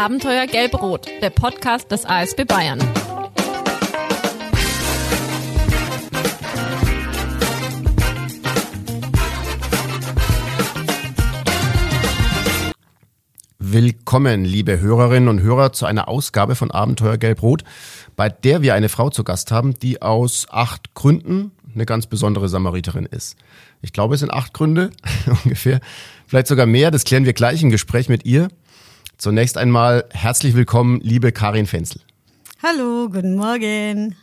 Abenteuer Gelb-Rot, der Podcast des ASB Bayern. Willkommen, liebe Hörerinnen und Hörer, zu einer Ausgabe von Abenteuer Gelb-Rot, bei der wir eine Frau zu Gast haben, die aus acht Gründen eine ganz besondere Samariterin ist. Ich glaube, es sind acht Gründe ungefähr, vielleicht sogar mehr. Das klären wir gleich im Gespräch mit ihr. Zunächst einmal herzlich willkommen, liebe Karin Fenzel. Hallo, guten Morgen.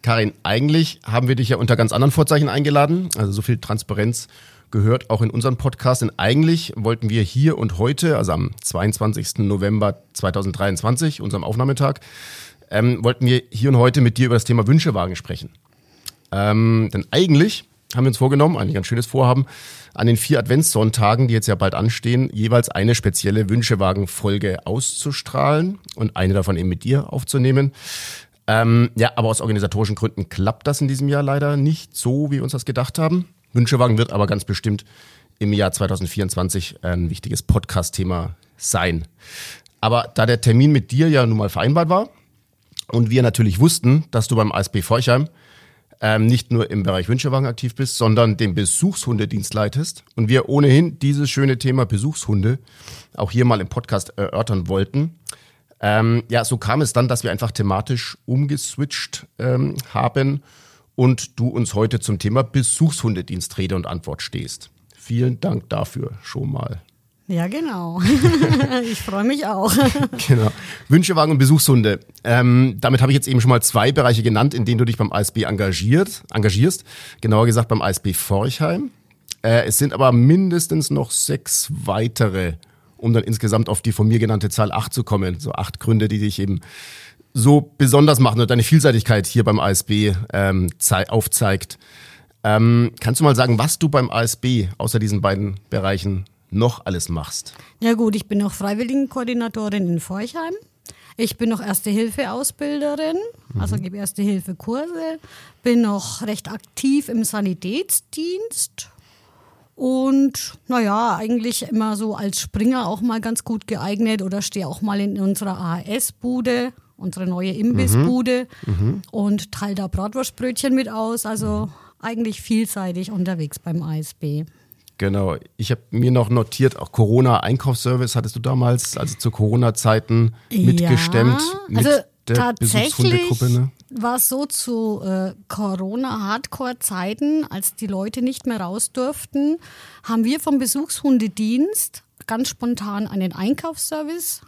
Karin, eigentlich haben wir dich ja unter ganz anderen Vorzeichen eingeladen. Also so viel Transparenz gehört auch in unseren Podcast. Denn eigentlich wollten wir hier und heute, also am 22. November 2023, unserem Aufnahmetag, ähm, wollten wir hier und heute mit dir über das Thema Wünschewagen sprechen. Ähm, denn eigentlich haben wir uns vorgenommen, eigentlich ein schönes Vorhaben, an den vier Adventssonntagen, die jetzt ja bald anstehen, jeweils eine spezielle Wünschewagen-Folge auszustrahlen und eine davon eben mit dir aufzunehmen. Ähm, ja, aber aus organisatorischen Gründen klappt das in diesem Jahr leider nicht so, wie wir uns das gedacht haben. Wünschewagen wird aber ganz bestimmt im Jahr 2024 ein wichtiges Podcast-Thema sein. Aber da der Termin mit dir ja nun mal vereinbart war und wir natürlich wussten, dass du beim ASB Forchheim ähm, nicht nur im Bereich Wünschewagen aktiv bist, sondern den Besuchshundedienst leitest und wir ohnehin dieses schöne Thema Besuchshunde auch hier mal im Podcast erörtern wollten. Ähm, ja, so kam es dann, dass wir einfach thematisch umgeswitcht ähm, haben und du uns heute zum Thema Besuchshundedienst Rede und Antwort stehst. Vielen Dank dafür schon mal. Ja, genau. ich freue mich auch. genau. Wünschewagen und Besuchshunde. Ähm, damit habe ich jetzt eben schon mal zwei Bereiche genannt, in denen du dich beim ASB engagiert, engagierst. Genauer gesagt beim ASB Forchheim. Äh, es sind aber mindestens noch sechs weitere, um dann insgesamt auf die von mir genannte Zahl acht zu kommen. So acht Gründe, die dich eben so besonders machen und deine Vielseitigkeit hier beim ASB ähm, aufzeigt. Ähm, kannst du mal sagen, was du beim ASB außer diesen beiden Bereichen noch alles machst. Ja gut, ich bin noch Freiwilligenkoordinatorin in Forchheim. Ich bin noch Erste-Hilfe-Ausbilderin, mhm. also gebe Erste-Hilfe-Kurse. Bin noch recht aktiv im Sanitätsdienst. Und naja, eigentlich immer so als Springer auch mal ganz gut geeignet oder stehe auch mal in unserer AHS-Bude, unsere neue Imbissbude mhm. mhm. und teile da Bratwurstbrötchen mit aus. Also eigentlich vielseitig unterwegs beim ASB. Genau. Ich habe mir noch notiert, auch Corona-Einkaufsservice hattest du damals, also zu Corona-Zeiten mitgestemmt. Ja, mit also der tatsächlich ne? war es so zu äh, Corona-Hardcore-Zeiten, als die Leute nicht mehr raus durften, haben wir vom Besuchshundedienst ganz spontan einen Einkaufsservice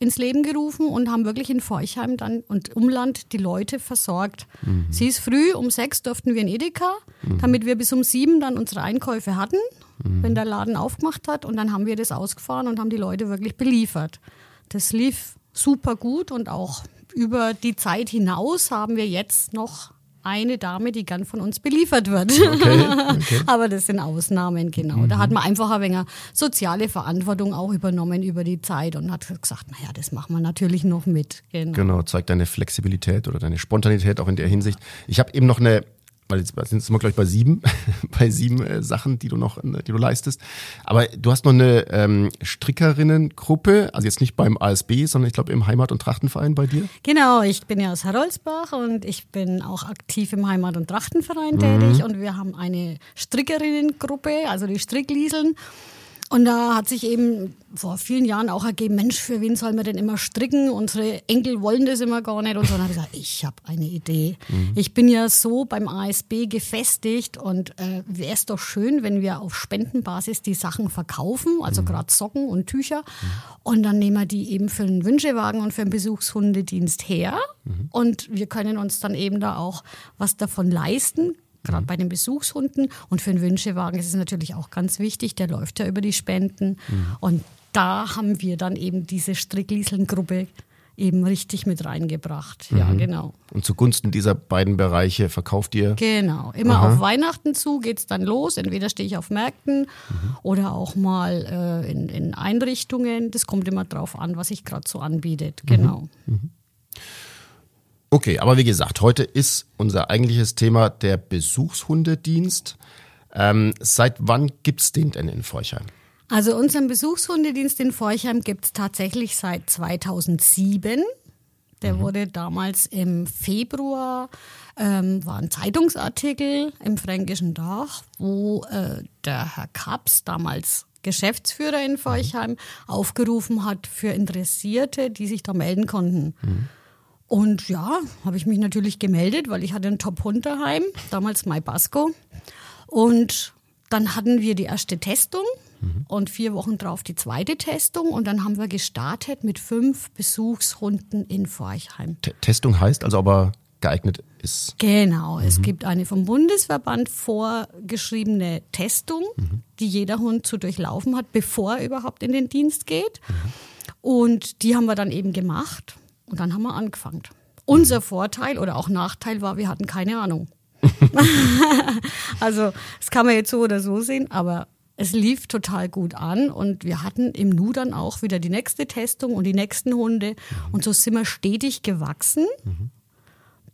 ins Leben gerufen und haben wirklich in Forchheim dann und Umland die Leute versorgt. Mhm. Sie ist früh, um sechs durften wir in Edeka, mhm. damit wir bis um sieben dann unsere Einkäufe hatten, mhm. wenn der Laden aufgemacht hat. Und dann haben wir das ausgefahren und haben die Leute wirklich beliefert. Das lief super gut und auch über die Zeit hinaus haben wir jetzt noch eine Dame, die gern von uns beliefert wird. Okay, okay. Aber das sind Ausnahmen, genau. Mhm. Da hat man einfach ein wenig soziale Verantwortung auch übernommen über die Zeit und hat gesagt, naja, das machen wir natürlich noch mit. Genau. genau, zeigt deine Flexibilität oder deine Spontanität auch in der Hinsicht. Ich habe eben noch eine weil jetzt sind wir gleich bei sieben, bei sieben äh, Sachen, die du noch, äh, die du leistest. Aber du hast noch eine ähm, Strickerinnengruppe, also jetzt nicht beim ASB, sondern ich glaube im Heimat- und Trachtenverein bei dir. Genau, ich bin ja aus Haroldsbach und ich bin auch aktiv im Heimat- und Trachtenverein mhm. tätig und wir haben eine Strickerinnengruppe, also die Stricklieseln. Und da hat sich eben vor vielen Jahren auch ergeben, Mensch, für wen soll man denn immer stricken? Unsere Enkel wollen das immer gar nicht. Und so. dann habe ich gesagt, ich habe eine Idee. Mhm. Ich bin ja so beim ASB gefestigt und äh, wäre es doch schön, wenn wir auf Spendenbasis die Sachen verkaufen, also mhm. gerade Socken und Tücher. Mhm. Und dann nehmen wir die eben für einen Wünschewagen und für einen Besuchshundedienst her. Mhm. Und wir können uns dann eben da auch was davon leisten gerade mhm. bei den Besuchshunden. Und für den Wünschewagen ist es natürlich auch ganz wichtig, der läuft ja über die Spenden. Mhm. Und da haben wir dann eben diese Stricklieseln-Gruppe eben richtig mit reingebracht. Ja, mhm. genau. Und zugunsten dieser beiden Bereiche verkauft ihr? Genau. Immer Aha. auf Weihnachten zu geht es dann los. Entweder stehe ich auf Märkten mhm. oder auch mal äh, in, in, Einrichtungen. Das kommt immer drauf an, was sich gerade so anbietet. Genau. Mhm. Mhm. Okay, aber wie gesagt, heute ist unser eigentliches Thema der Besuchshundedienst. Ähm, seit wann gibt es den denn in Forchheim? Also unseren Besuchshundedienst in Forchheim gibt es tatsächlich seit 2007. Der mhm. wurde damals im Februar, ähm, war ein Zeitungsartikel im Fränkischen Dach, wo äh, der Herr Kaps, damals Geschäftsführer in Forchheim, aufgerufen hat für Interessierte, die sich da melden konnten. Mhm. Und ja, habe ich mich natürlich gemeldet, weil ich hatte einen Top-Hund daheim, damals My Basco. Und dann hatten wir die erste Testung mhm. und vier Wochen drauf die zweite Testung. Und dann haben wir gestartet mit fünf Besuchshunden in Forchheim. T Testung heißt also aber geeignet ist. Genau, mhm. es gibt eine vom Bundesverband vorgeschriebene Testung, mhm. die jeder Hund zu durchlaufen hat, bevor er überhaupt in den Dienst geht. Mhm. Und die haben wir dann eben gemacht. Und dann haben wir angefangen. Unser Vorteil oder auch Nachteil war, wir hatten keine Ahnung. also, das kann man jetzt so oder so sehen, aber es lief total gut an und wir hatten im Nu dann auch wieder die nächste Testung und die nächsten Hunde und so sind wir stetig gewachsen. Mhm.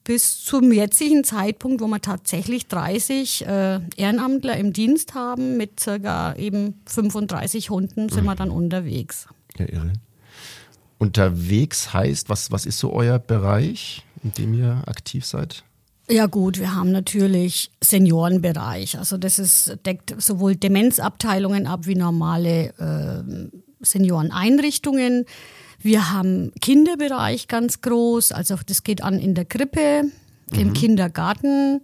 Bis zum jetzigen Zeitpunkt, wo wir tatsächlich 30 äh, Ehrenamtler im Dienst haben, mit circa eben 35 Hunden sind wir dann unterwegs. Ja, irre unterwegs heißt? Was, was ist so euer Bereich, in dem ihr aktiv seid? Ja gut, wir haben natürlich Seniorenbereich. Also das ist, deckt sowohl Demenzabteilungen ab wie normale äh, Senioreneinrichtungen. Wir haben Kinderbereich ganz groß, also das geht an in der Krippe, mhm. im Kindergarten,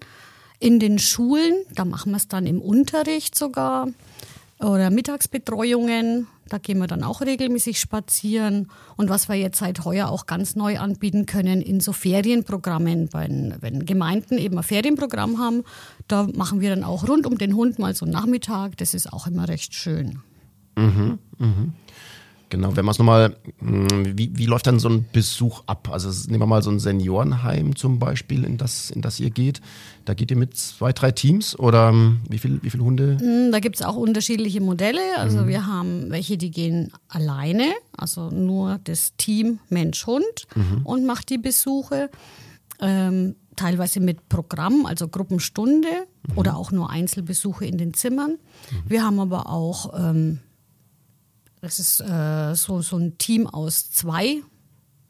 in den Schulen, da machen wir es dann im Unterricht sogar oder Mittagsbetreuungen. Da gehen wir dann auch regelmäßig spazieren. Und was wir jetzt seit heuer auch ganz neu anbieten können, in so Ferienprogrammen, wenn, wenn Gemeinden eben ein Ferienprogramm haben, da machen wir dann auch rund um den Hund mal so einen Nachmittag. Das ist auch immer recht schön. Mhm, mhm. Genau, wenn man es nochmal, hm, wie, wie läuft dann so ein Besuch ab? Also nehmen wir mal so ein Seniorenheim zum Beispiel, in das, in das ihr geht. Da geht ihr mit zwei, drei Teams oder hm, wie, viel, wie viele Hunde? Hm, da gibt es auch unterschiedliche Modelle. Also mhm. wir haben welche, die gehen alleine, also nur das Team Mensch-Hund mhm. und macht die Besuche. Ähm, teilweise mit Programm, also Gruppenstunde mhm. oder auch nur Einzelbesuche in den Zimmern. Mhm. Wir haben aber auch ähm, das ist äh, so, so ein Team aus zwei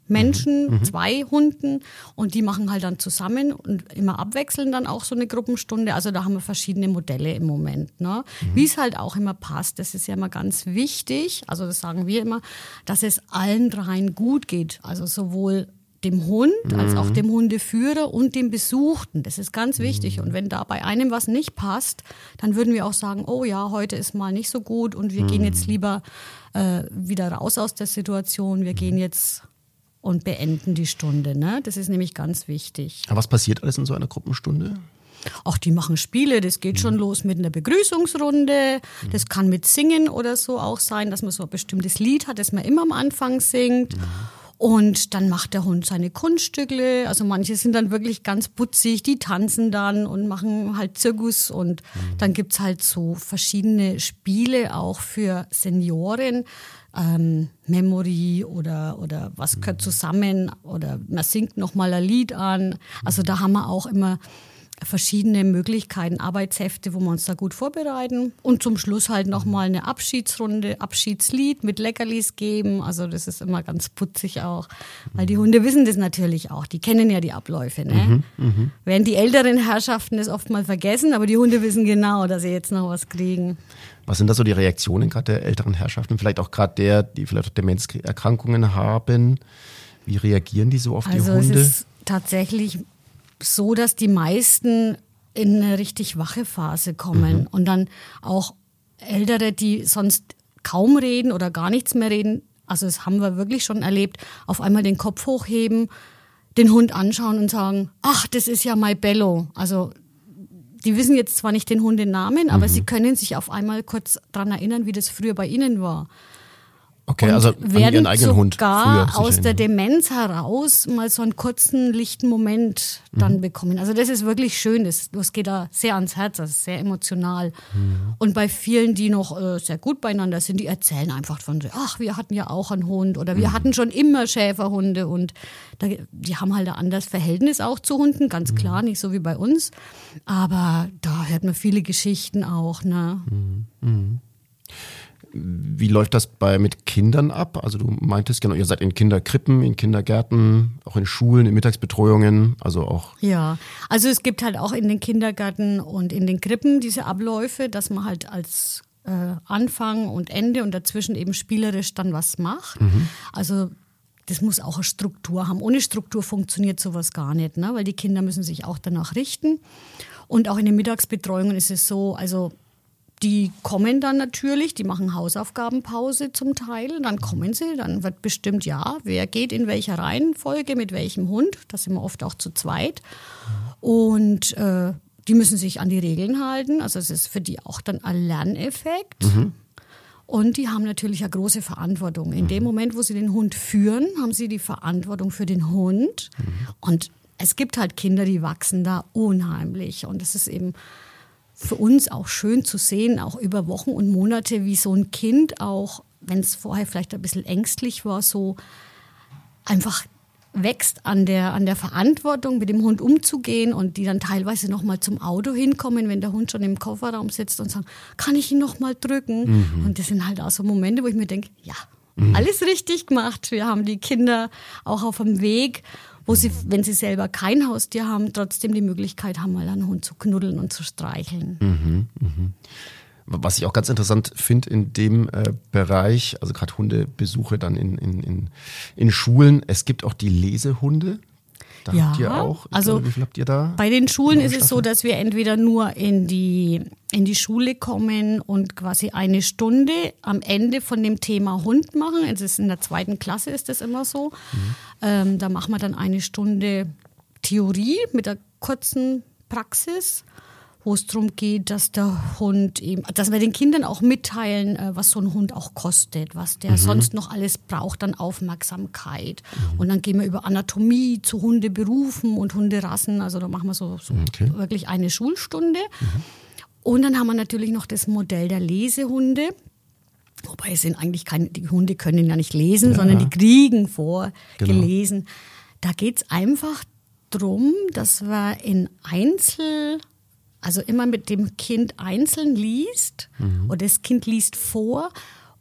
Menschen, mhm. mhm. zwei Hunden und die machen halt dann zusammen und immer abwechselnd dann auch so eine Gruppenstunde. Also da haben wir verschiedene Modelle im Moment. Ne? Mhm. Wie es halt auch immer passt, das ist ja immer ganz wichtig. Also das sagen wir immer, dass es allen dreien gut geht. Also sowohl dem Hund mhm. als auch mhm. dem Hundeführer und dem Besuchten. Das ist ganz wichtig. Und wenn da bei einem was nicht passt, dann würden wir auch sagen, oh ja, heute ist mal nicht so gut und wir mhm. gehen jetzt lieber äh, wieder raus aus der Situation. Wir gehen jetzt und beenden die Stunde. Ne? Das ist nämlich ganz wichtig. Aber was passiert alles in so einer Gruppenstunde? Ach, die machen Spiele, das geht schon mhm. los mit einer Begrüßungsrunde. Mhm. Das kann mit Singen oder so auch sein, dass man so ein bestimmtes Lied hat, das man immer am Anfang singt. Und dann macht der Hund seine Kunststücke. Also manche sind dann wirklich ganz putzig, die tanzen dann und machen halt Zirkus. Und mhm. dann gibt's halt so verschiedene Spiele auch für Senioren. Ähm, Memory oder, oder was gehört mhm. zusammen oder man singt nochmal ein Lied an. Also da haben wir auch immer verschiedene Möglichkeiten, Arbeitshefte, wo wir uns da gut vorbereiten. Und zum Schluss halt nochmal eine Abschiedsrunde, Abschiedslied mit Leckerlis geben. Also das ist immer ganz putzig auch. Weil die Hunde wissen das natürlich auch. Die kennen ja die Abläufe. Ne? Mhm, mh. Während die älteren Herrschaften das oft mal vergessen, aber die Hunde wissen genau, dass sie jetzt noch was kriegen. Was sind da so die Reaktionen gerade der älteren Herrschaften? Vielleicht auch gerade der, die vielleicht Demenzerkrankungen haben. Wie reagieren die so auf also die Hunde? Es ist tatsächlich so, dass die meisten in eine richtig wache Phase kommen mhm. und dann auch Ältere, die sonst kaum reden oder gar nichts mehr reden, also das haben wir wirklich schon erlebt, auf einmal den Kopf hochheben, den Hund anschauen und sagen, ach, das ist ja My Bello. Also die wissen jetzt zwar nicht den Hundenamen, aber mhm. sie können sich auf einmal kurz daran erinnern, wie das früher bei ihnen war. Okay, und also eigenen Hund früher aus der Demenz heraus mal so einen kurzen, lichten Moment dann mhm. bekommen. Also das ist wirklich schön, das, das geht da sehr ans Herz, das ist sehr emotional. Mhm. Und bei vielen, die noch äh, sehr gut beieinander sind, die erzählen einfach von so, ach, wir hatten ja auch einen Hund oder wir mhm. hatten schon immer Schäferhunde und da, die haben halt ein anderes Verhältnis auch zu Hunden, ganz mhm. klar, nicht so wie bei uns. Aber da hört man viele Geschichten auch. Ne? Wie läuft das bei mit Kindern ab? Also du meintest genau, ihr seid in Kinderkrippen, in Kindergärten, auch in Schulen, in Mittagsbetreuungen, also auch. Ja, also es gibt halt auch in den Kindergärten und in den Krippen diese Abläufe, dass man halt als äh, Anfang und Ende und dazwischen eben spielerisch dann was macht. Mhm. Also das muss auch eine Struktur haben. Ohne Struktur funktioniert sowas gar nicht, ne? weil die Kinder müssen sich auch danach richten. Und auch in den Mittagsbetreuungen ist es so, also die kommen dann natürlich, die machen Hausaufgabenpause zum Teil, dann kommen sie, dann wird bestimmt, ja, wer geht in welcher Reihenfolge, mit welchem Hund, das sind wir oft auch zu zweit. Und äh, die müssen sich an die Regeln halten, also es ist für die auch dann ein Lerneffekt. Mhm. Und die haben natürlich eine große Verantwortung. In dem Moment, wo sie den Hund führen, haben sie die Verantwortung für den Hund. Mhm. Und es gibt halt Kinder, die wachsen da unheimlich. Und es ist eben für uns auch schön zu sehen, auch über Wochen und Monate, wie so ein Kind auch, wenn es vorher vielleicht ein bisschen ängstlich war, so einfach wächst an der, an der Verantwortung, mit dem Hund umzugehen und die dann teilweise nochmal zum Auto hinkommen, wenn der Hund schon im Kofferraum sitzt und sagen, kann ich ihn nochmal drücken? Mhm. Und das sind halt auch so Momente, wo ich mir denke, ja, mhm. alles richtig gemacht. Wir haben die Kinder auch auf dem Weg wo sie, wenn sie selber kein Haustier haben, trotzdem die Möglichkeit haben, mal einen Hund zu knuddeln und zu streicheln. Mhm, mh. Was ich auch ganz interessant finde in dem äh, Bereich, also gerade Hundebesuche dann in, in, in, in Schulen, es gibt auch die Lesehunde. Da ja, habt ihr auch. Also glaube, wie viel habt ihr da? Bei den Schulen ist es so, dass wir entweder nur in die, in die Schule kommen und quasi eine Stunde am Ende von dem Thema Hund machen. Es ist in der zweiten Klasse ist das immer so. Mhm. Ähm, da machen wir dann eine Stunde Theorie mit der kurzen Praxis wo es darum geht, dass der Hund eben, dass wir den Kindern auch mitteilen, äh, was so ein Hund auch kostet, was der mhm. sonst noch alles braucht an Aufmerksamkeit. Mhm. Und dann gehen wir über Anatomie zu Hundeberufen und Hunderassen. Also da machen wir so, so okay. wirklich eine Schulstunde. Mhm. Und dann haben wir natürlich noch das Modell der Lesehunde. Wobei es sind eigentlich keine, die Hunde können ja nicht lesen, ja. sondern die kriegen vorgelesen. Genau. Da geht es einfach darum, dass wir in Einzel also immer mit dem Kind einzeln liest mhm. und das Kind liest vor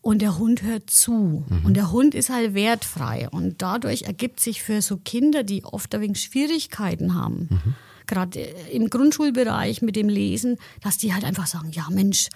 und der Hund hört zu. Mhm. Und der Hund ist halt wertfrei. Und dadurch ergibt sich für so Kinder, die oft ein wenig Schwierigkeiten haben, mhm. gerade im Grundschulbereich mit dem Lesen, dass die halt einfach sagen, ja Mensch,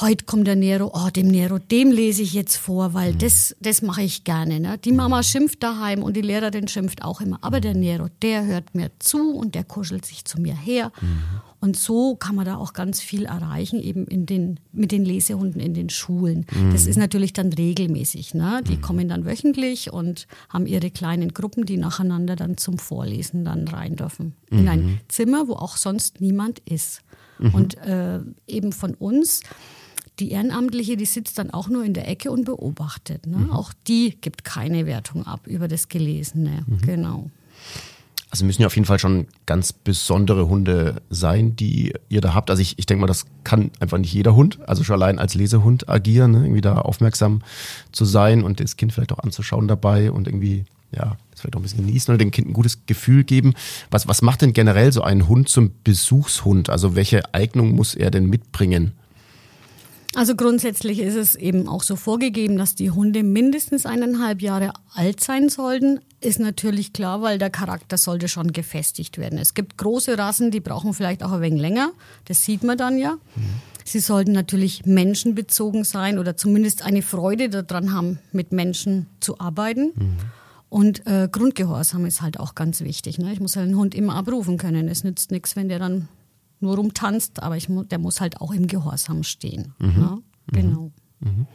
heute kommt der Nero, oh, dem Nero, dem lese ich jetzt vor, weil mhm. das, das mache ich gerne. Ne? Die Mama schimpft daheim und die Lehrerin schimpft auch immer. Aber der Nero, der hört mir zu und der kuschelt sich zu mir her. Mhm. Und so kann man da auch ganz viel erreichen, eben in den, mit den Lesehunden in den Schulen. Mhm. Das ist natürlich dann regelmäßig. Ne? Die mhm. kommen dann wöchentlich und haben ihre kleinen Gruppen, die nacheinander dann zum Vorlesen dann rein dürfen. In ein mhm. Zimmer, wo auch sonst niemand ist. Mhm. Und äh, eben von uns die Ehrenamtliche, die sitzt dann auch nur in der Ecke und beobachtet. Ne? Mhm. Auch die gibt keine Wertung ab über das Gelesene. Mhm. Genau. Also müssen ja auf jeden Fall schon ganz besondere Hunde sein, die ihr da habt. Also ich, ich denke mal, das kann einfach nicht jeder Hund, also schon allein als Lesehund agieren, ne? irgendwie da aufmerksam zu sein und das Kind vielleicht auch anzuschauen dabei und irgendwie, ja, das vielleicht auch ein bisschen genießen oder dem Kind ein gutes Gefühl geben. Was, was macht denn generell so ein Hund zum Besuchshund? Also welche Eignung muss er denn mitbringen? Also grundsätzlich ist es eben auch so vorgegeben, dass die Hunde mindestens eineinhalb Jahre alt sein sollten. Ist natürlich klar, weil der Charakter sollte schon gefestigt werden. Es gibt große Rassen, die brauchen vielleicht auch ein wenig länger. Das sieht man dann ja. Mhm. Sie sollten natürlich menschenbezogen sein oder zumindest eine Freude daran haben, mit Menschen zu arbeiten. Mhm. Und äh, Grundgehorsam ist halt auch ganz wichtig. Ne? Ich muss halt den Hund immer abrufen können. Es nützt nichts, wenn der dann nur rumtanzt, aber ich, der muss halt auch im Gehorsam stehen. Mhm. Ja, mhm. genau. Mhm.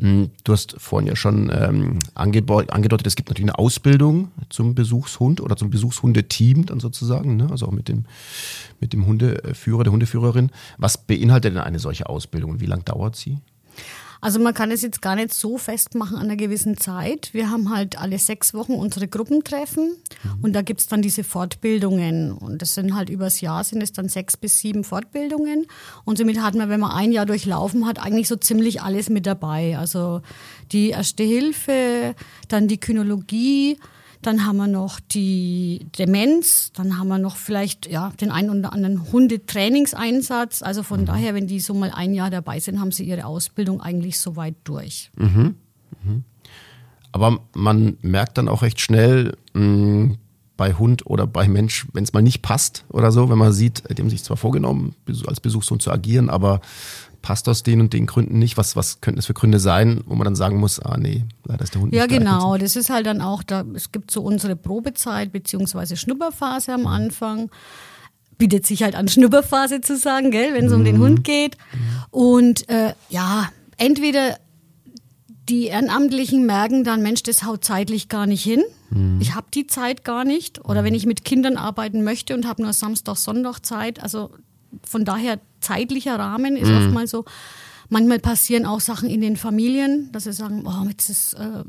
Mhm. Du hast vorhin ja schon ähm, angedeutet, es gibt natürlich eine Ausbildung zum Besuchshund oder zum Besuchshundeteam dann sozusagen, ne? also auch mit dem, mit dem Hundeführer, der Hundeführerin. Was beinhaltet denn eine solche Ausbildung und wie lange dauert sie? Also man kann es jetzt gar nicht so festmachen an einer gewissen Zeit. Wir haben halt alle sechs Wochen unsere Gruppentreffen mhm. und da gibt's dann diese Fortbildungen. Und das sind halt übers Jahr sind es dann sechs bis sieben Fortbildungen. Und somit hat man, wenn man ein Jahr durchlaufen hat, eigentlich so ziemlich alles mit dabei. Also die Erste Hilfe, dann die Kynologie, Dann haben wir noch die Demenz, dann haben wir noch vielleicht ja, den einen oder anderen Hundetrainingseinsatz. Also von mhm. daher, wenn die so mal ein Jahr dabei sind, haben sie ihre Ausbildung eigentlich soweit durch. Mhm. Mhm. Aber man merkt dann auch recht schnell mh, mm, bei Hund oder bei Mensch, wenn es mal nicht passt oder so, wenn man sieht, die haben sich zwar vorgenommen, als Besuchshund zu agieren, aber passt aus den und den Gründen nicht? Was, was könnten es für Gründe sein, wo man dann sagen muss, ah nee, leider ist der Hund ja, nicht Ja, genau. Das ist halt dann auch, da, es gibt so unsere Probezeit beziehungsweise Schnupperphase am Anfang. Bietet sich halt an, Schnupperphase zu sagen, gell, wenn es mhm. um den mhm. Hund geht. Und äh, ja, entweder die Ehrenamtlichen merken dann, Mensch, das haut zeitlich gar nicht hin. Mhm. Ich habe die Zeit gar nicht. Oder wenn ich mit Kindern arbeiten möchte und habe nur Samstag, Sonntag Zeit, also von daher zeitlicher Rahmen ist mhm. oftmals so. Manchmal passieren auch Sachen in den Familien, dass sie sagen, oh, jetzt ist äh,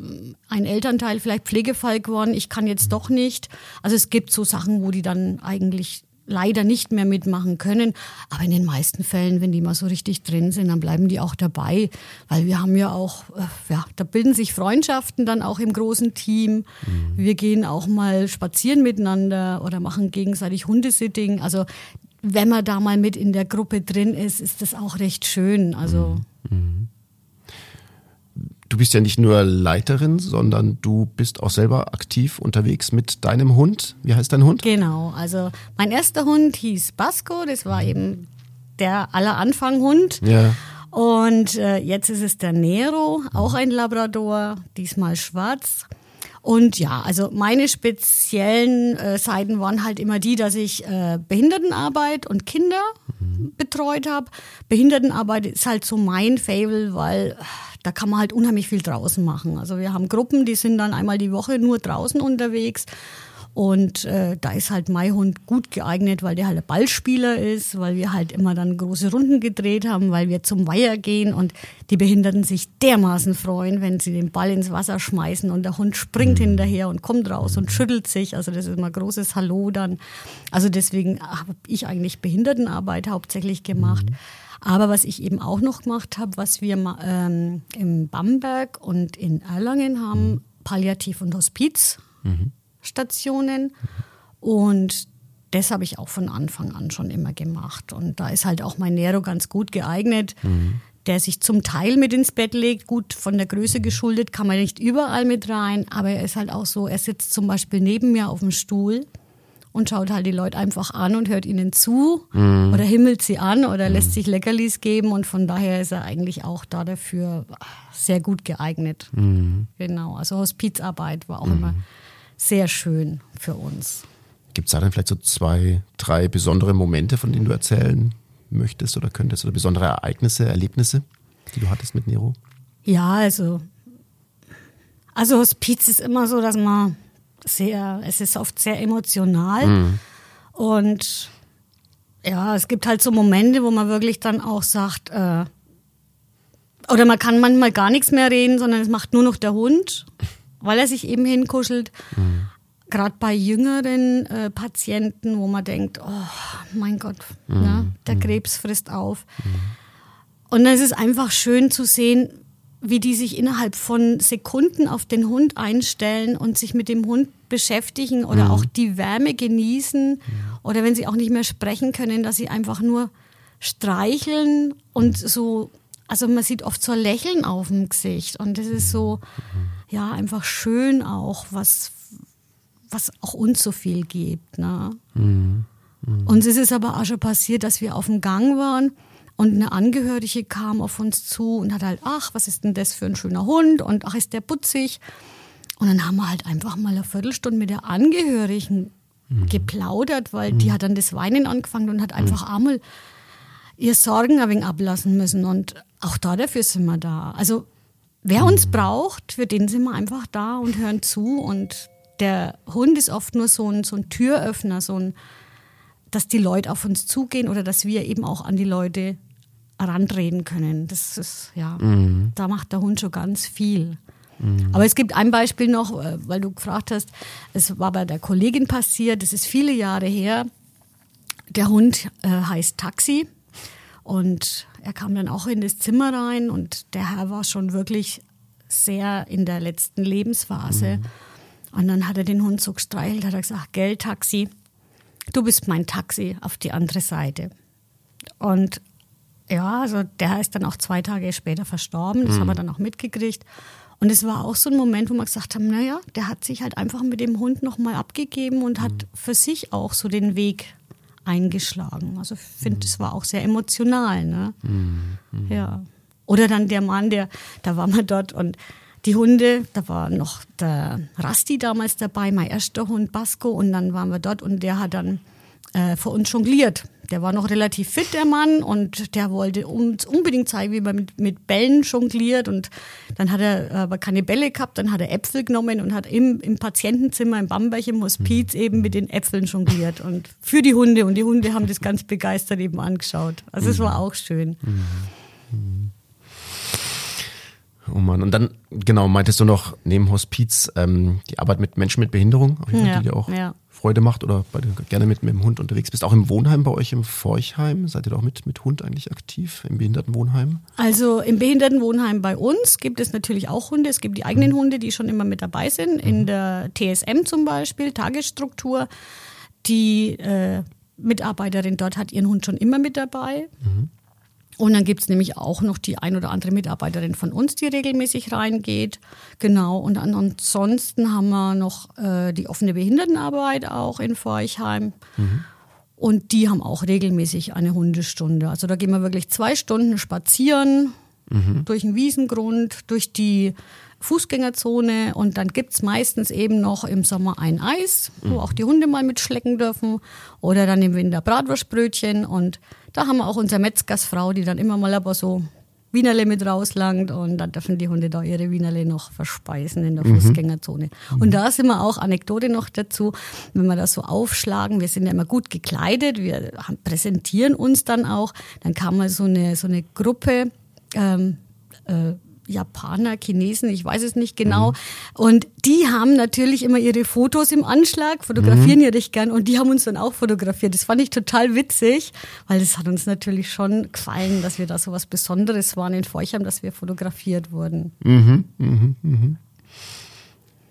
ein Elternteil vielleicht Pflegefall geworden, ich kann jetzt doch nicht. Also es gibt so Sachen, wo die dann eigentlich leider nicht mehr mitmachen können. Aber in den meisten Fällen, wenn die mal so richtig drin sind, dann bleiben die auch dabei, weil wir haben ja auch, äh, ja, da bilden sich Freundschaften dann auch im großen Team. Mhm. Wir gehen auch mal spazieren miteinander oder machen gegenseitig Hundesitting. Also wenn man da mal mit in der Gruppe drin ist, ist das auch recht schön. Also mhm. Du bist ja nicht nur Leiterin, sondern du bist auch selber aktiv unterwegs mit deinem Hund. Wie heißt dein Hund? Genau, also mein erster Hund hieß Basco, das war eben der aller Anfanghund. Ja. Und äh, jetzt ist es der Nero, auch ein Labrador, diesmal schwarz. Und ja, also meine speziellen äh, Seiten waren halt immer die, dass ich äh, Behindertenarbeit und Kinder mhm. betreut habe. Behindertenarbeit ist halt so mein Fable, weil äh, da kann man halt unheimlich viel draußen machen. Also wir haben Gruppen, die sind dann einmal die Woche nur draußen unterwegs. Und äh, da ist halt mein Hund gut geeignet, weil der halt ein Ballspieler ist, weil wir halt immer dann große Runden gedreht haben, weil wir zum Weiher gehen und die Behinderten sich dermaßen freuen, wenn sie den Ball ins Wasser schmeißen und der Hund springt mhm. hinterher und kommt raus und schüttelt sich. Also das ist immer großes Hallo dann. Also deswegen habe ich eigentlich Behindertenarbeit hauptsächlich gemacht. Mhm. Aber was ich eben auch noch gemacht habe, was wir ähm, in Bamberg und in Erlangen haben, mhm. Palliativ- und Hospiz. Mhm. Und das habe ich auch von Anfang an schon immer gemacht. Und da ist halt auch mein Nero ganz gut geeignet, mhm. der sich zum Teil mit ins Bett legt. Gut, von der Größe geschuldet kann man nicht überall mit rein, aber er ist halt auch so, er sitzt zum Beispiel neben mir auf dem Stuhl und schaut halt die Leute einfach an und hört ihnen zu mhm. oder himmelt sie an oder mhm. lässt sich Leckerlis geben und von daher ist er eigentlich auch da dafür sehr gut geeignet. Mhm. Genau, also Hospizarbeit war auch mhm. immer sehr schön für uns. Gibt es da dann vielleicht so zwei, drei besondere Momente, von denen du erzählen möchtest oder könntest oder besondere Ereignisse, Erlebnisse, die du hattest mit Nero? Ja, also, also Hospiz ist immer so, dass man sehr, es ist oft sehr emotional mhm. und ja, es gibt halt so Momente, wo man wirklich dann auch sagt, äh, oder man kann manchmal gar nichts mehr reden, sondern es macht nur noch der Hund weil er sich eben hinkuschelt. Mhm. Gerade bei jüngeren äh, Patienten, wo man denkt, oh mein Gott, mhm. ja, der mhm. Krebs frisst auf. Mhm. Und dann ist es einfach schön zu sehen, wie die sich innerhalb von Sekunden auf den Hund einstellen und sich mit dem Hund beschäftigen oder mhm. auch die Wärme genießen mhm. oder wenn sie auch nicht mehr sprechen können, dass sie einfach nur streicheln und so, also man sieht oft so ein Lächeln auf dem Gesicht und das ist so, ja, einfach schön auch, was, was auch uns so viel gibt. Ne? Mhm. Mhm. Und es ist aber auch schon passiert, dass wir auf dem Gang waren und eine Angehörige kam auf uns zu und hat halt, ach, was ist denn das für ein schöner Hund und ach, ist der putzig. Und dann haben wir halt einfach mal eine Viertelstunde mit der Angehörigen mhm. geplaudert, weil die mhm. hat dann das Weinen angefangen und hat einfach mhm. einmal ihr Sorgen ein wenig ablassen müssen. Und auch da dafür sind wir da. Also Wer uns braucht, für den sind wir einfach da und hören zu. Und der Hund ist oft nur so ein, so ein Türöffner, so ein, dass die Leute auf uns zugehen oder dass wir eben auch an die Leute herantreten können. Das ist, ja, mhm. da macht der Hund schon ganz viel. Mhm. Aber es gibt ein Beispiel noch, äh, weil du gefragt hast, es war bei der Kollegin passiert, das ist viele Jahre her. Der Hund äh, heißt Taxi und er kam dann auch in das Zimmer rein und der Herr war schon wirklich sehr in der letzten Lebensphase. Mhm. Und dann hat er den Hund so gestreichelt, hat er gesagt, gell, Taxi, du bist mein Taxi auf die andere Seite. Und ja, also der ist dann auch zwei Tage später verstorben, das mhm. haben wir dann auch mitgekriegt. Und es war auch so ein Moment, wo wir gesagt haben, naja, der hat sich halt einfach mit dem Hund nochmal abgegeben und hat mhm. für sich auch so den Weg eingeschlagen. Also ich finde, es mhm. war auch sehr emotional. Ne? Mhm. mhm. Ja. Oder dann der Mann, der, da war man dort und die Hunde, da war noch der Rasti damals dabei, mein erster Hund Basco und dann waren wir dort und der hat dann äh, vor uns jongliert. Der war noch relativ fit, der Mann, und der wollte uns unbedingt zeigen, wie man mit, mit Bällen jongliert. Und dann hat er aber keine Bälle gehabt, dann hat er Äpfel genommen und hat im, im Patientenzimmer, im Bamberg, im Hospiz mhm. eben mit den Äpfeln jongliert. Und für die Hunde. Und die Hunde haben das ganz begeistert eben angeschaut. Also es war auch schön. Mhm. Oh Mann. Und dann, genau, meintest du noch neben Hospiz ähm, die Arbeit mit Menschen mit Behinderung, ja, die dir auch ja. Freude macht oder bei, gerne mit, mit dem Hund unterwegs bist. Auch im Wohnheim bei euch im Forchheim, seid ihr da auch mit, mit Hund eigentlich aktiv, im Behindertenwohnheim? Also im Behindertenwohnheim bei uns gibt es natürlich auch Hunde. Es gibt die eigenen mhm. Hunde, die schon immer mit dabei sind. Mhm. In der TSM zum Beispiel, Tagesstruktur. Die äh, Mitarbeiterin dort hat ihren Hund schon immer mit dabei. Mhm. Und dann gibt es nämlich auch noch die ein oder andere Mitarbeiterin von uns, die regelmäßig reingeht. Genau. Und ansonsten haben wir noch äh, die offene Behindertenarbeit auch in Forchheim. Mhm. Und die haben auch regelmäßig eine Hundestunde. Also da gehen wir wirklich zwei Stunden spazieren mhm. durch den Wiesengrund, durch die Fußgängerzone und dann gibt es meistens eben noch im Sommer ein Eis, wo mhm. auch die Hunde mal mitschlecken dürfen oder dann im Winter Bratwurstbrötchen und da haben wir auch unsere Metzgersfrau, die dann immer mal aber so Wienerle mit rauslangt und dann dürfen die Hunde da ihre Wienerle noch verspeisen in der mhm. Fußgängerzone. Mhm. Und da sind wir auch, Anekdote noch dazu, wenn wir das so aufschlagen, wir sind ja immer gut gekleidet, wir präsentieren uns dann auch, dann kam mal so eine, so eine Gruppe, ähm, äh, Japaner, Chinesen, ich weiß es nicht genau. Mhm. Und die haben natürlich immer ihre Fotos im Anschlag, fotografieren mhm. ja recht gern und die haben uns dann auch fotografiert. Das fand ich total witzig, weil das hat uns natürlich schon gefallen, dass wir da so was Besonderes waren in Forchheim, dass wir fotografiert wurden. Mhm, mhm, mhm.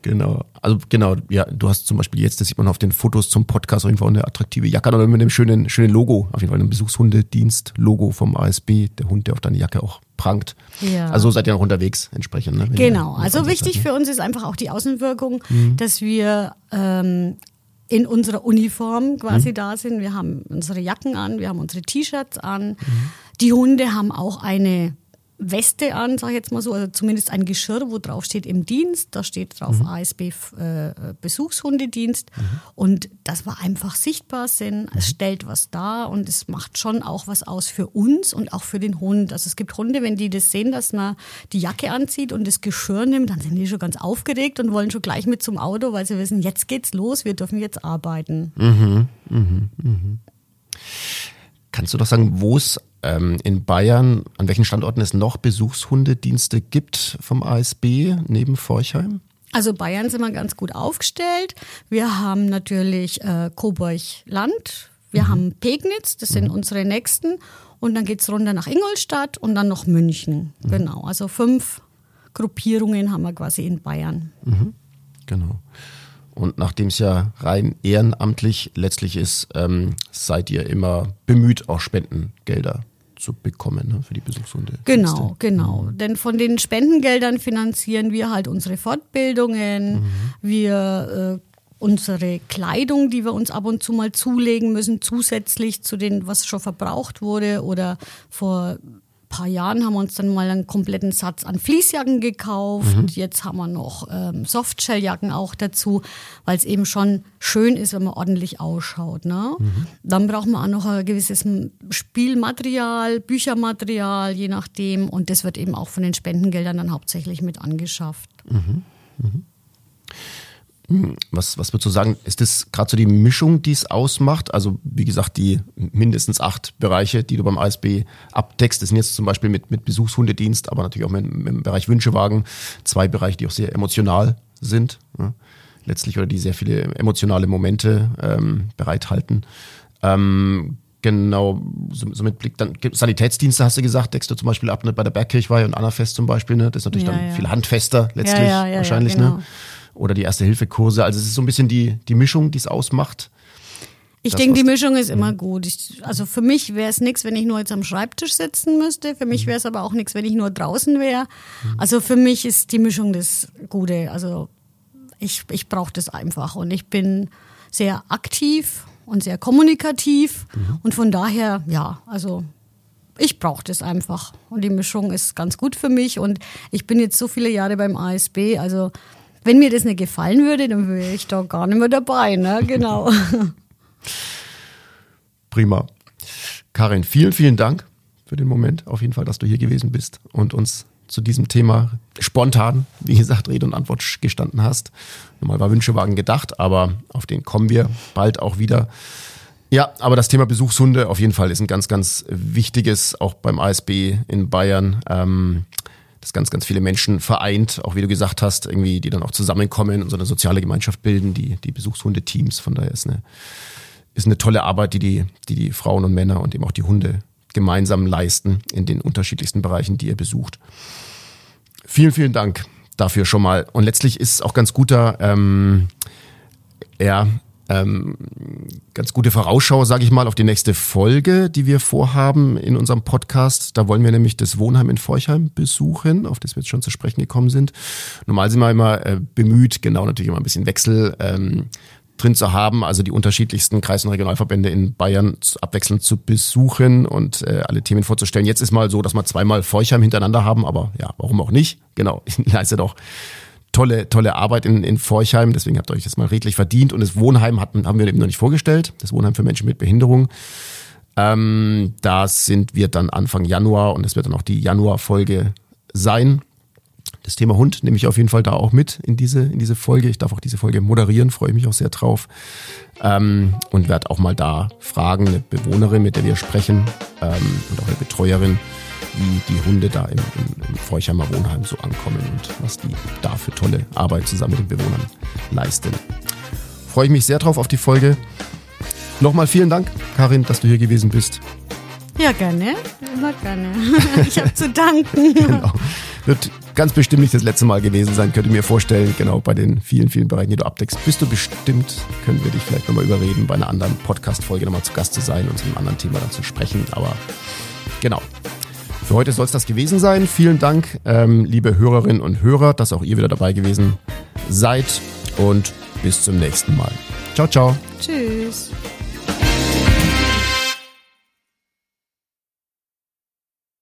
Genau. Also genau, ja, du hast zum Beispiel jetzt, das sieht man auf den Fotos zum Podcast auf jeden Fall eine attraktive Jacke oder mit einem schönen, schönen Logo, auf jeden Fall ein Besuchshundedienst-Logo vom ASB, der Hund, der auf deine Jacke auch prangt. Ja. Also seid ihr noch unterwegs entsprechend. Ne? Genau, also wichtig seid, ne? für uns ist einfach auch die Außenwirkung, mhm. dass wir ähm, in unserer Uniform quasi mhm. da sind. Wir haben unsere Jacken an, wir haben unsere T-Shirts an. Mhm. Die Hunde haben auch eine Weste an, sage ich jetzt mal so, also zumindest ein Geschirr, wo drauf steht im Dienst. Da steht drauf mhm. ASB äh, Besuchshundedienst. Mhm. Und das war einfach sichtbar Sinn. Mhm. Es stellt was dar und es macht schon auch was aus für uns und auch für den Hund. Also es gibt Hunde, wenn die das sehen, dass man die Jacke anzieht und das Geschirr nimmt, dann sind die schon ganz aufgeregt und wollen schon gleich mit zum Auto, weil sie wissen, jetzt geht's los, wir dürfen jetzt arbeiten. Mhm. Mhm. Mhm. Kannst du doch sagen, wo es ähm, in Bayern, an welchen Standorten es noch Besuchshundedienste gibt vom ASB neben Forchheim? Also Bayern sind wir ganz gut aufgestellt. Wir haben natürlich äh, Coburg-Land, wir mhm. haben Pegnitz, das sind mhm. unsere nächsten. Und dann geht es runter nach Ingolstadt und dann noch München. Mhm. Genau, also fünf Gruppierungen haben wir quasi in Bayern. Mhm. Genau. Und nachdem es ja rein ehrenamtlich letztlich ist, ähm, seid ihr immer bemüht, auch Spendengelder zu bekommen ne, für die Besuchshunde. Genau, genau. Mhm. Denn von den Spendengeldern finanzieren wir halt unsere Fortbildungen, mhm. wir äh, unsere Kleidung, die wir uns ab und zu mal zulegen müssen, zusätzlich zu dem, was schon verbraucht wurde oder vor paar Jahren haben wir uns dann mal einen kompletten Satz an Fließjacken gekauft. Mhm. Jetzt haben wir noch ähm, Softshelljacken auch dazu, weil es eben schon schön ist, wenn man ordentlich ausschaut. Ne? Mhm. Dann braucht man auch noch ein gewisses Spielmaterial, Büchermaterial, je nachdem. Und das wird eben auch von den Spendengeldern dann hauptsächlich mit angeschafft. Mhm. Mhm. Was, was würdest du sagen, ist das gerade so die Mischung, die es ausmacht? Also wie gesagt, die mindestens acht Bereiche, die du beim ASB abdeckst, das sind jetzt zum Beispiel mit, mit Besuchshundedienst, aber natürlich auch mit, mit dem Bereich Wünschewagen, zwei Bereiche, die auch sehr emotional sind, ja, letztlich oder die sehr viele emotionale Momente ähm, bereithalten. Ähm, Genau, so, so, mit Blick dann Sanitätsdienste hast du gesagt, deckst du zum Beispiel ab ne, bei der Bergkirchweih und Annafest zum Beispiel, ne? Das ist natürlich ja, dann ja. viel handfester letztlich wahrscheinlich, ne? genau. ne? Oder die Erste-Hilfe-Kurse. Also es ist so ein bisschen die, die Mischung, die es ausmacht. Ich denke, die Mischung ist immer gut. Ich, also für mich wäre es nichts, wenn ich nur jetzt am Schreibtisch sitzen müsste. Für mich wäre es aber auch nichts, wenn ich nur draußen wäre. Also für mich ist die Mischung das Gute. Also ich, ich brauche das einfach. Und ich bin sehr aktiv und sehr kommunikativ. Und von daher, ja, also ich brauche das einfach. Und die Mischung ist ganz gut für mich. Und ich bin jetzt so viele Jahre beim ASB. Also wenn mir das nicht gefallen würde, dann wäre ich da gar nicht mehr dabei. Ne? Genau. Prima. Karin, vielen, vielen Dank für den Moment. Auf jeden Fall, dass du hier gewesen bist und uns zu diesem Thema spontan, wie gesagt, Rede und Antwort gestanden hast. Normal war Wünschewagen gedacht, aber auf den kommen wir bald auch wieder. Ja, aber das Thema Besuchshunde auf jeden Fall ist ein ganz, ganz wichtiges, auch beim ASB in Bayern. Ähm, das ganz, ganz viele Menschen vereint, auch wie du gesagt hast, irgendwie, die dann auch zusammenkommen und so eine soziale Gemeinschaft bilden, die, die Besuchshunde-Teams. Von daher ist eine, ist eine tolle Arbeit, die die, die die Frauen und Männer und eben auch die Hunde gemeinsam leisten in den unterschiedlichsten Bereichen, die ihr besucht. Vielen, vielen Dank dafür schon mal. Und letztlich ist es auch ganz guter, ähm, ja, ähm, ganz gute Vorausschau, sage ich mal, auf die nächste Folge, die wir vorhaben in unserem Podcast. Da wollen wir nämlich das Wohnheim in Forchheim besuchen, auf das wir jetzt schon zu sprechen gekommen sind. Normal sind wir immer äh, bemüht, genau natürlich immer ein bisschen Wechsel ähm, drin zu haben, also die unterschiedlichsten Kreis- und Regionalverbände in Bayern abwechselnd zu besuchen und äh, alle Themen vorzustellen. Jetzt ist mal so, dass wir zweimal Forchheim hintereinander haben, aber ja, warum auch nicht? Genau, leistet auch tolle, tolle Arbeit in, in Forchheim, deswegen habt ihr euch das mal redlich verdient. Und das Wohnheim hatten, haben wir eben noch nicht vorgestellt, das Wohnheim für Menschen mit Behinderung. Ähm, da sind wir dann Anfang Januar und es wird dann auch die Januar-Folge sein. Das Thema Hund nehme ich auf jeden Fall da auch mit in diese, in diese Folge. Ich darf auch diese Folge moderieren, freue mich auch sehr drauf. Ähm, und werde auch mal da fragen, eine Bewohnerin, mit der wir sprechen, ähm, und auch eine Betreuerin, wie die Hunde da im, im, im Forchheimer Wohnheim so ankommen und was die da für tolle Arbeit zusammen mit den Bewohnern leisten. Freue ich mich sehr drauf auf die Folge. Nochmal vielen Dank, Karin, dass du hier gewesen bist. Ja, gerne. Immer gerne. Ich habe zu danken. Genau. Wird ganz bestimmt nicht das letzte Mal gewesen sein, könnt ihr mir vorstellen. Genau, bei den vielen, vielen Bereichen, die du abdeckst, bist du bestimmt, können wir dich vielleicht nochmal überreden, bei einer anderen Podcast-Folge nochmal zu Gast zu sein und zu einem anderen Thema dann zu sprechen. Aber genau. Für heute soll es das gewesen sein. Vielen Dank, ähm, liebe Hörerinnen und Hörer, dass auch ihr wieder dabei gewesen seid. Und bis zum nächsten Mal. Ciao, ciao. Tschüss.